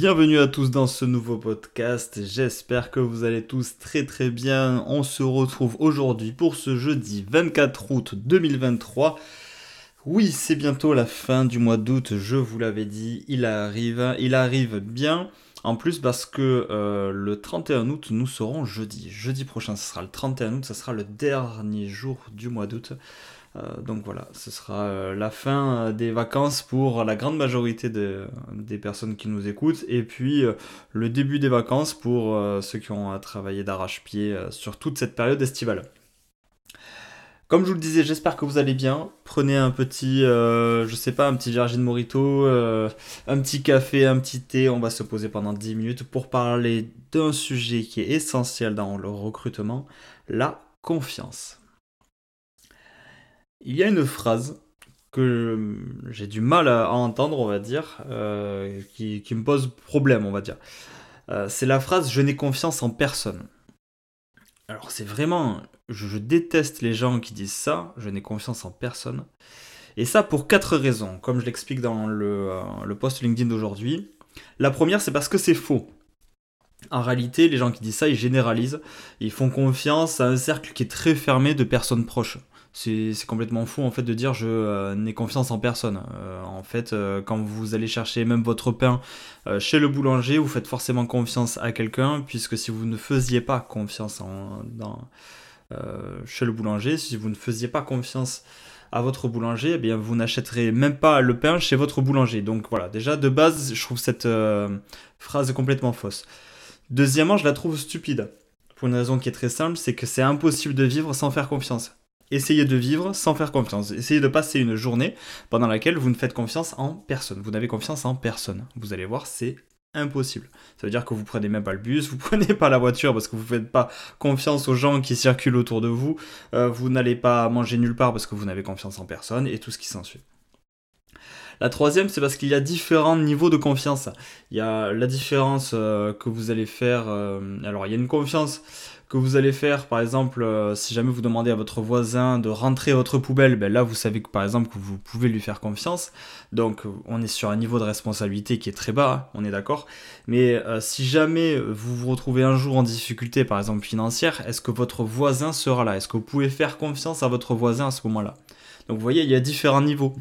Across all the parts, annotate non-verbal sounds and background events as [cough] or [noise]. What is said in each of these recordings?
Bienvenue à tous dans ce nouveau podcast, j'espère que vous allez tous très très bien. On se retrouve aujourd'hui pour ce jeudi 24 août 2023. Oui, c'est bientôt la fin du mois d'août, je vous l'avais dit, il arrive, il arrive bien. En plus parce que euh, le 31 août, nous serons jeudi. Jeudi prochain, ce sera le 31 août, ce sera le dernier jour du mois d'août. Euh, donc voilà, ce sera euh, la fin euh, des vacances pour la grande majorité des personnes qui nous écoutent, et puis le début des vacances pour ceux qui ont travaillé d'arrache-pied sur toute cette période estivale. Comme je vous le disais, j'espère que vous allez bien. Prenez un petit, je sais pas, un petit Virgin Morito, un petit café, un petit thé. On va se poser pendant 10 minutes pour parler d'un sujet qui est essentiel dans le recrutement, la confiance. Il y a une phrase que j'ai du mal à entendre, on va dire, euh, qui, me pose problème, on va dire. Euh, c'est la phrase Je n'ai confiance en personne. Alors c'est vraiment, je, déteste les gens qui disent ça, je n'ai confiance en personne. Et ça pour quatre raisons, comme je l'explique dans euh, le post LinkedIn d'aujourd'hui. La première, c'est parce que c'est faux. En réalité, les gens qui disent ça, ils généralisent, ils font confiance à un cercle qui est très fermé de personnes proches c'est complètement fou en fait de dire je euh, n'ai confiance en personne. Euh, en fait, euh, quand vous allez chercher même votre pain chez le boulanger, vous faites forcément confiance à quelqu'un, puisque si vous ne faisiez pas confiance en, chez le boulanger, si vous ne faisiez pas confiance à votre boulanger, eh bien vous n'achèterez même pas le pain chez votre boulanger. Donc voilà, déjà de base, je trouve cette phrase complètement fausse. Deuxièmement, je la trouve stupide. Pour une raison qui est très simple, c'est que c'est impossible de vivre sans faire confiance. Essayez de vivre sans faire confiance. Essayez de passer une journée pendant laquelle vous ne faites confiance en personne. Vous n'avez confiance en personne. Vous allez voir, c'est impossible. Ça veut dire que vous prenez même pas le bus, vous [laughs] prenez pas la voiture parce que vous faites pas confiance aux gens qui circulent autour de vous. Euh, vous n'allez pas manger nulle part parce que vous n'avez confiance en personne et tout ce qui s'ensuit. La troisième, c'est parce qu'il y a différents niveaux de confiance. Il y a la différence euh, que vous allez faire. Euh, alors, il y a une confiance que vous allez faire, par exemple, euh, si jamais vous demandez à votre voisin de rentrer votre poubelle, ben là vous savez que par exemple que vous pouvez lui faire confiance. Donc on est sur un niveau de responsabilité qui est très bas, hein, on est d'accord. Mais euh, si jamais vous vous retrouvez un jour en difficulté, par exemple financière, est-ce que votre voisin sera là? Est-ce que vous pouvez faire confiance à votre voisin à ce moment-là? Donc vous voyez, il y a différents niveaux.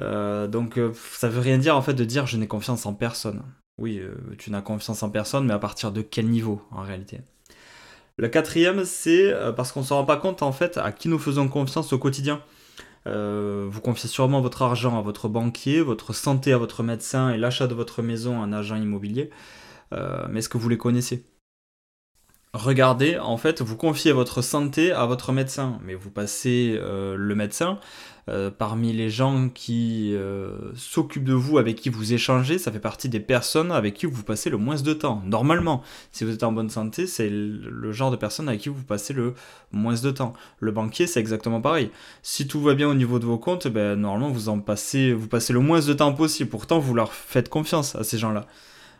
Euh, donc ça veut rien dire en fait de dire je n'ai confiance en personne. Oui, tu n'as confiance en personne, mais à partir de quel niveau en réalité? Le quatrième, c'est euh, parce qu'on ne se rend pas compte en fait à qui nous faisons confiance au quotidien. Euh, vous confiez sûrement votre argent à votre banquier, votre santé à votre médecin et l'achat de votre maison à un agent immobilier. Euh, mais est-ce que vous les connaissez? Regardez, en fait, vous confiez votre santé à votre médecin, mais vous passez le médecin, euh, parmi les gens qui euh, s'occupent de vous, avec qui vous échangez, ça fait partie des personnes avec qui vous passez le moins de temps. Normalement, si vous êtes en bonne santé, c'est le genre de personne avec qui vous passez le moins de temps. Le banquier, c'est exactement pareil. Si tout va bien au niveau de vos comptes, ben, normalement, vous en passez, vous passez le moins de temps possible. Pourtant, vous leur faites confiance à ces gens-là.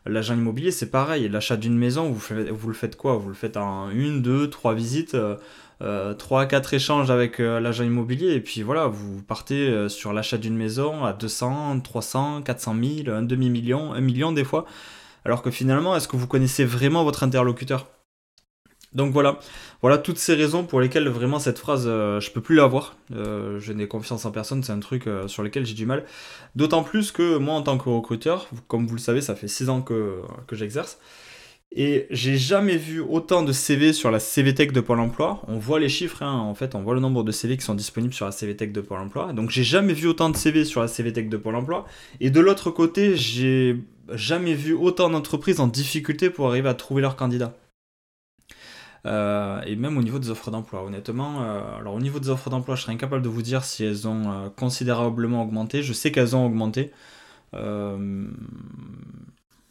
L'agent immobilier, c'est pareil. L'achat d'une maison, vous, le faites quoi? Vous le faites en une, deux, trois visites. Euh, 3 4 échanges avec euh, l'agent immobilier et puis voilà, vous partez euh, sur l'achat d'une maison à 200, 300, 400 000, un demi-million, un million des fois. Alors que finalement, est-ce que vous connaissez vraiment votre interlocuteur? Donc voilà, voilà toutes ces raisons pour lesquelles vraiment cette phrase, euh, je peux plus la voir. je n'ai confiance en personne, c'est un truc sur lequel j'ai du mal. D'autant plus que moi en tant que recruteur, comme vous le savez, ça fait 6 ans que, que j'exerce. Et j'ai jamais vu autant de CV sur la CVTech de Pôle emploi. On voit les chiffres, hein, en fait, on voit le nombre de CV qui sont disponibles sur la CVTech de Pôle emploi. Donc j'ai jamais vu autant de CV sur la CVTech de Pôle emploi. Et de l'autre côté, j'ai jamais vu autant d'entreprises en difficulté pour arriver à trouver leurs candidats. et même au niveau des offres d'emploi. Honnêtement, alors au niveau des offres d'emploi, je serais incapable de vous dire si elles ont considérablement augmenté. Je sais qu'elles ont augmenté.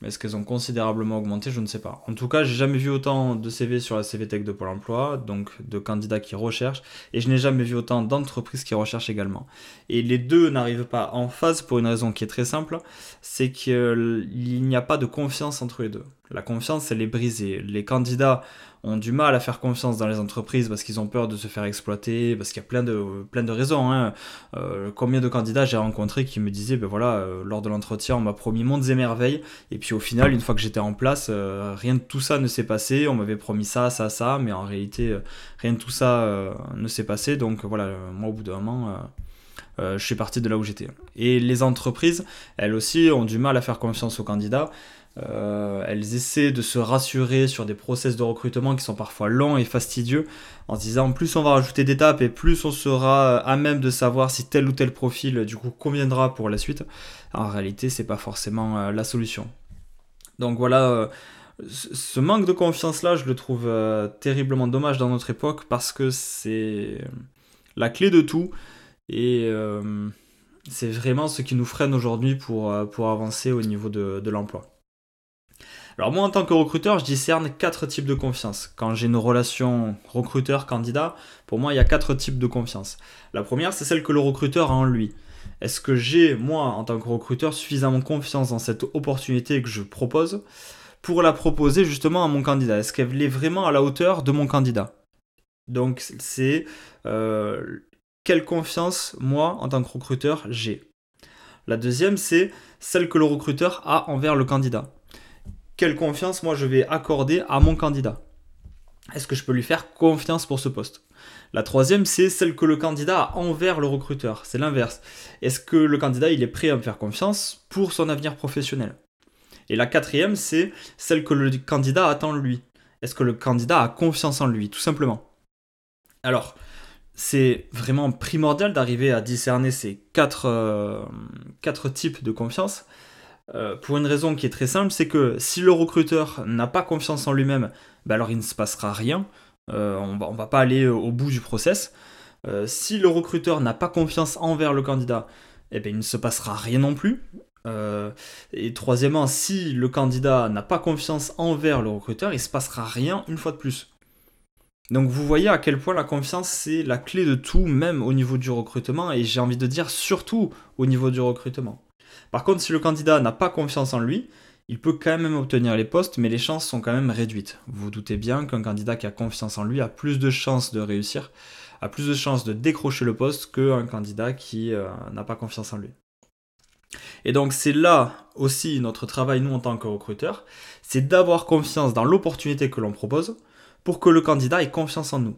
Est-ce qu'elles ont considérablement augmenté Je ne sais pas. En tout cas, j'ai jamais vu autant de CV sur la CV Tech de Pôle emploi, donc de candidats qui recherchent, et je n'ai jamais vu autant d'entreprises qui recherchent également. Et les deux n'arrivent pas en phase pour une raison qui est très simple, c'est qu'il n'y a pas de confiance entre les deux. La confiance, elle est brisée. Les candidats ont du mal à faire confiance dans les entreprises parce qu'ils ont peur de se faire exploiter, parce qu'il y a plein de, plein de raisons. Hein. Euh, combien de candidats j'ai rencontrés qui me disaient, ben voilà, euh, lors de l'entretien, on m'a promis mondes et merveilles, et puis au final, une fois que j'étais en place, euh, rien de tout ça ne s'est passé, on m'avait promis ça, ça, ça, mais en réalité, rien de tout ça ne s'est passé, donc voilà, moi au bout d'un moment... je suis parti de là où j'étais. Et les entreprises, elles aussi, ont du mal à faire confiance aux candidats. Euh, elles essaient de se rassurer sur des process de recrutement qui sont parfois longs et fastidieux en se disant plus on va rajouter d'étapes et plus on sera à même de savoir si tel ou tel profil du coup conviendra pour la suite. En réalité, c'est pas forcément euh, la solution. Donc voilà, euh, ce manque de confiance là, je le trouve terriblement dommage dans notre époque parce que c'est la clé de tout et c'est vraiment ce qui nous freine aujourd'hui pour, pour avancer au niveau de l'emploi. Alors moi en tant que recruteur, je discerne quatre types de confiance. Quand j'ai une relation recruteur-candidat, pour moi il y a quatre types de confiance. La première, c'est celle que le recruteur a en lui. Est-ce que j'ai, moi, en tant que recruteur, suffisamment confiance dans cette opportunité que je propose pour la proposer justement à mon candidat? Est-ce qu'elle est vraiment à la hauteur de mon candidat? Donc c'est euh, quelle confiance, moi, en tant que recruteur, j'ai. La deuxième, c'est celle que le recruteur a envers le candidat quelle confiance moi je vais accorder à mon candidat? Est-ce que je peux lui faire confiance pour ce poste? La troisième, c'est celle que le candidat a envers le recruteur. C'est l'inverse. Est-ce que le candidat il est prêt à me faire confiance pour son avenir professionnel? Et la quatrième, c'est celle que le candidat attend de lui. Est-ce que le candidat a confiance en lui, tout simplement? Alors, c'est vraiment primordial d'arriver à discerner ces quatre, euh, types de confiance. Euh, pour une raison qui est très simple, c'est que si le recruteur n'a pas confiance en lui-même, bah alors il ne se passera rien. Euh, on va, va pas aller au bout du process. Si le recruteur n'a pas confiance envers le candidat, eh bien, il ne se passera rien non plus. et troisièmement, si le candidat n'a pas confiance envers le recruteur, il ne se passera rien une fois de plus. Donc vous voyez à quel point la confiance c'est la clé de tout, même au niveau du recrutement, et j'ai envie de dire surtout au niveau du recrutement. Par contre, si le candidat n'a pas confiance en lui, il peut quand même obtenir les postes, mais les chances sont quand même réduites. Vous, vous doutez bien qu'un candidat qui a confiance en lui a plus de chances de réussir, a plus de chances de décrocher le poste qu'un candidat qui euh, n'a pas confiance en lui. Et donc c'est là aussi notre travail, nous en tant que recruteurs, c'est d'avoir confiance dans l'opportunité que l'on propose pour que le candidat ait confiance en nous.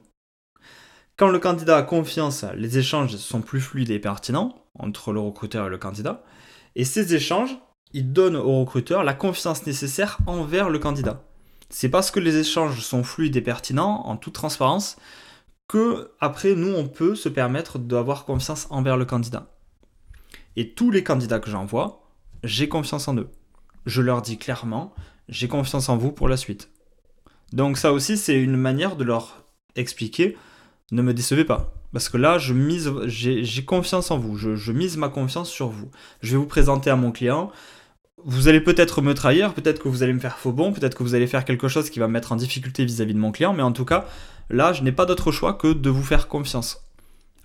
Quand le candidat a confiance, les échanges sont plus fluides et pertinents entre le recruteur et le candidat, et ces échanges, ils donnent au recruteur la confiance nécessaire envers le candidat. C'est parce que les échanges sont fluides et pertinents, en toute transparence, que après nous on peut se permettre d'avoir confiance envers le candidat. Et tous les candidats que j'envoie, j'ai confiance en eux. Je leur dis clairement, j'ai confiance en vous pour la suite. Donc ça aussi c'est une manière de leur expliquer, ne me décevez pas. Parce que là, je mise, j'ai confiance en vous. Je, mise ma confiance sur vous. Je vais vous présenter à mon client. Vous allez peut-être me trahir, peut-être que vous allez me faire faux bon, peut-être que vous allez faire quelque chose qui va me mettre en difficulté vis-à-vis de mon client, mais en tout cas, là, je n'ai pas d'autre choix que de vous faire confiance.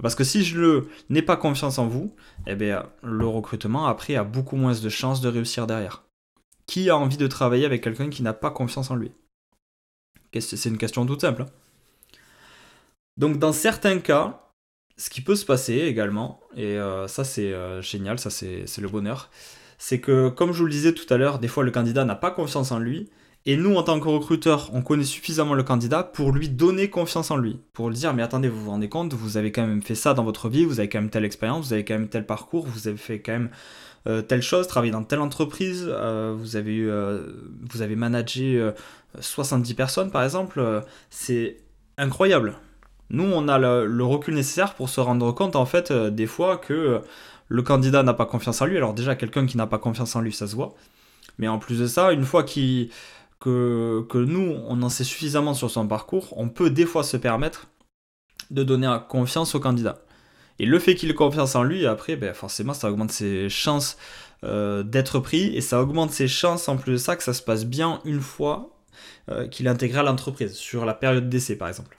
Parce que si je n'ai pas confiance en vous, eh bien, le recrutement après a beaucoup moins de chances de réussir derrière. Qui a envie de travailler avec quelqu'un qui n'a pas confiance en lui? C'est une question toute simple. Hein. Donc dans certains cas, ce qui peut se passer également, et euh, ça c'est euh, génial, ça c'est le bonheur, c'est que comme je vous le disais tout à l'heure, des fois le candidat n'a pas confiance en lui, et nous en tant que recruteur, on connaît suffisamment le candidat pour lui donner confiance en lui, pour lui dire mais attendez, vous vous rendez compte, vous avez quand même fait ça dans votre vie, vous avez quand même telle expérience, vous avez quand même tel parcours, vous avez fait quand même euh, telle chose, travaillé dans telle entreprise, vous avez managé 70 personnes par exemple, c'est incroyable. Nous, on a le, recul nécessaire pour se rendre compte, en fait, euh, des fois que euh, le candidat n'a pas confiance en lui. Alors déjà, quelqu'un qui n'a pas confiance en lui, ça se voit. Mais en plus de ça, une fois que, nous, on en sait suffisamment sur son parcours, on peut des fois se permettre de donner confiance au candidat. Et le fait qu'il ait confiance en lui, après, ben, forcément, ça augmente ses chances euh, d'être pris et ça augmente ses chances en plus de ça que ça se passe bien une fois euh, qu'il est intégré à l'entreprise, sur la période d'essai par exemple.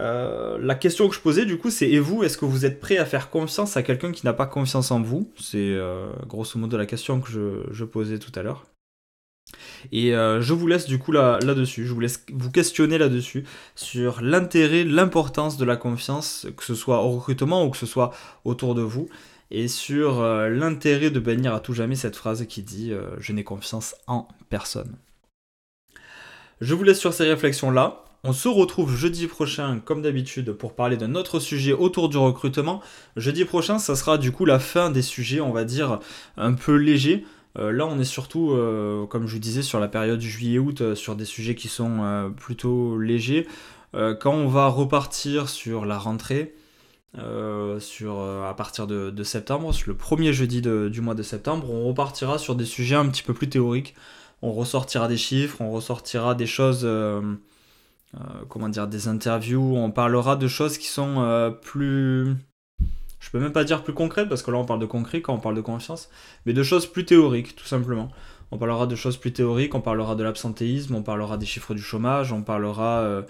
Euh, la question que je posais du coup c'est et vous est-ce que vous êtes prêt à faire confiance à quelqu'un qui n'a pas confiance en vous? C'est grosso modo la question que je posais tout à l'heure. Et euh, je vous laisse du coup là, là-dessus, je vous laisse vous questionner là-dessus sur l'intérêt, l'importance de la confiance, que ce soit au recrutement ou que ce soit autour de vous, et sur euh, l'intérêt de bannir à tout jamais cette phrase qui dit euh, je n'ai confiance en personne. Je vous laisse sur ces réflexions-là. On se retrouve jeudi prochain, comme d'habitude, pour parler d'un autre sujet autour du recrutement. Jeudi prochain, ça sera du coup la fin des sujets, on va dire, un peu légers. Euh, là, on est surtout, euh, comme je vous disais, sur la période juillet-août, euh, sur des sujets qui sont plutôt légers. quand on va repartir sur la rentrée, à partir de, septembre, le premier jeudi du mois de septembre, on repartira sur des sujets un petit peu plus théoriques. On ressortira des chiffres, on ressortira des choses, comment dire, des interviews, on parlera de choses qui sont plus je peux même pas dire plus concrète parce que là on parle de concret quand on parle de confiance, mais de choses plus théoriques tout simplement. On parlera de choses plus théoriques, on parlera de l'absentéisme, on parlera des chiffres du chômage, on parlera euh,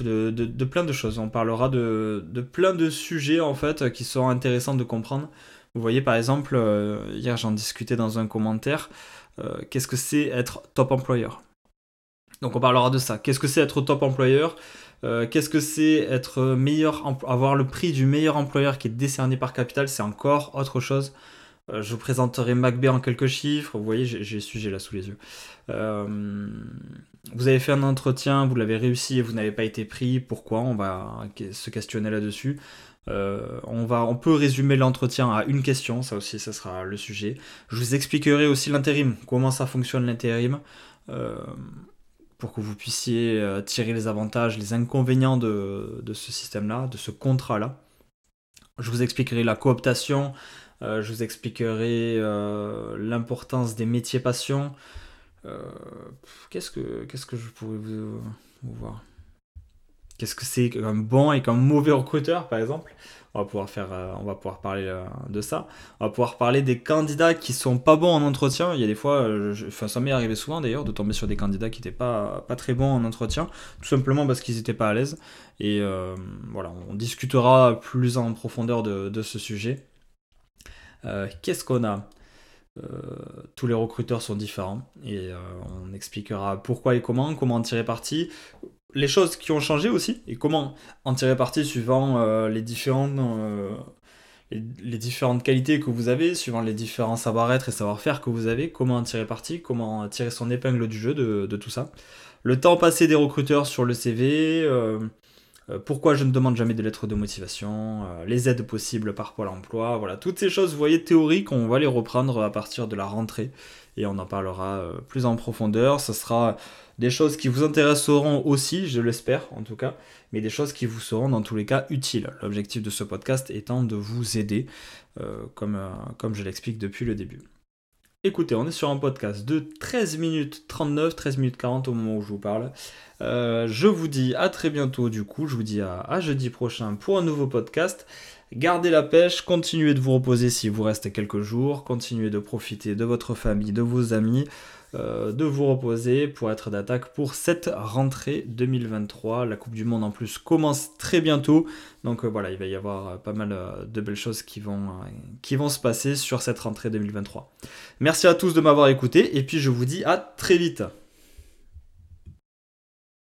de, plein de choses, on parlera de, plein de sujets en fait qui sont intéressants de comprendre. Vous voyez par exemple, euh, hier j'en discutais dans un commentaire, euh, qu'est-ce que c'est être top employeur? Donc on parlera de ça. Qu'est-ce que c'est être top employeur? Euh, qu'est-ce que c'est être meilleur, avoir le prix du meilleur employeur qui est décerné par Capital? C'est encore autre chose. Je vous présenterai MacB en quelques chiffres. Vous voyez, j'ai le sujet là sous les yeux. Vous avez fait un entretien, vous l'avez réussi et vous n'avez pas été pris. Pourquoi On va se questionner là-dessus? on, va, on peut résumer l'entretien à une question, ça aussi, ça sera le sujet. Je vous expliquerai aussi l'intérim, comment ça fonctionne l'intérim pour que vous puissiez euh, tirer les avantages, les inconvénients de, ce système-là, de ce contrat-là. Je vous expliquerai la cooptation, euh, je vous expliquerai euh, l'importance des métiers passion. Qu'est-ce, que, qu'est-ce que je pourrais vous, voir? Qu'est-ce que c'est qu'un bon et qu'un mauvais recruteur, par exemple? On va pouvoir faire, euh, on va pouvoir parler euh, de ça. On va pouvoir parler des candidats qui sont pas bons en entretien. Il y a des fois, euh, enfin, ça m'est arrivé souvent d'ailleurs de tomber sur des candidats qui n'étaient pas, pas très bons en entretien, tout simplement parce qu'ils n'étaient pas à l'aise. Et voilà, on discutera plus en profondeur de, ce sujet. Qu'est-ce qu'on a? Tous les recruteurs sont différents et on expliquera pourquoi et comment, comment en tirer parti, les choses qui ont changé aussi et comment en tirer parti suivant euh, les, différentes, euh, les, différentes qualités que vous avez, suivant les différents savoir-être et savoir-faire que vous avez, comment en tirer parti, comment tirer son épingle du jeu de, tout ça. Le temps passé des recruteurs sur le CV, euh, pourquoi je ne demande jamais de lettres de motivation, les aides possibles par Pôle emploi, voilà, toutes ces choses, vous voyez, théoriques, on va les reprendre à partir de la rentrée et on en parlera plus en profondeur. Ce sera des choses qui vous intéresseront aussi, je l'espère en tout cas, mais des choses qui vous seront dans tous les cas utiles. L'objectif de ce podcast étant de vous aider, euh, euh, comme je l'explique depuis le début. Écoutez, on est sur un podcast de 13 minutes 39, 13 minutes 40 au moment où je vous parle. Euh, je vous dis à très bientôt du coup, je vous dis à, à jeudi prochain pour un nouveau podcast. Gardez la pêche, continuez de vous reposer s'il vous reste quelques jours, continuez de profiter de votre famille, de vos amis. Euh, de vous reposer pour être d'attaque pour cette rentrée 2023. La Coupe du Monde en plus commence très bientôt. Donc euh, voilà, il va y avoir euh, pas mal de belles choses qui vont, qui vont se passer sur cette rentrée 2023. Merci à tous de m'avoir écouté et puis je vous dis à très vite.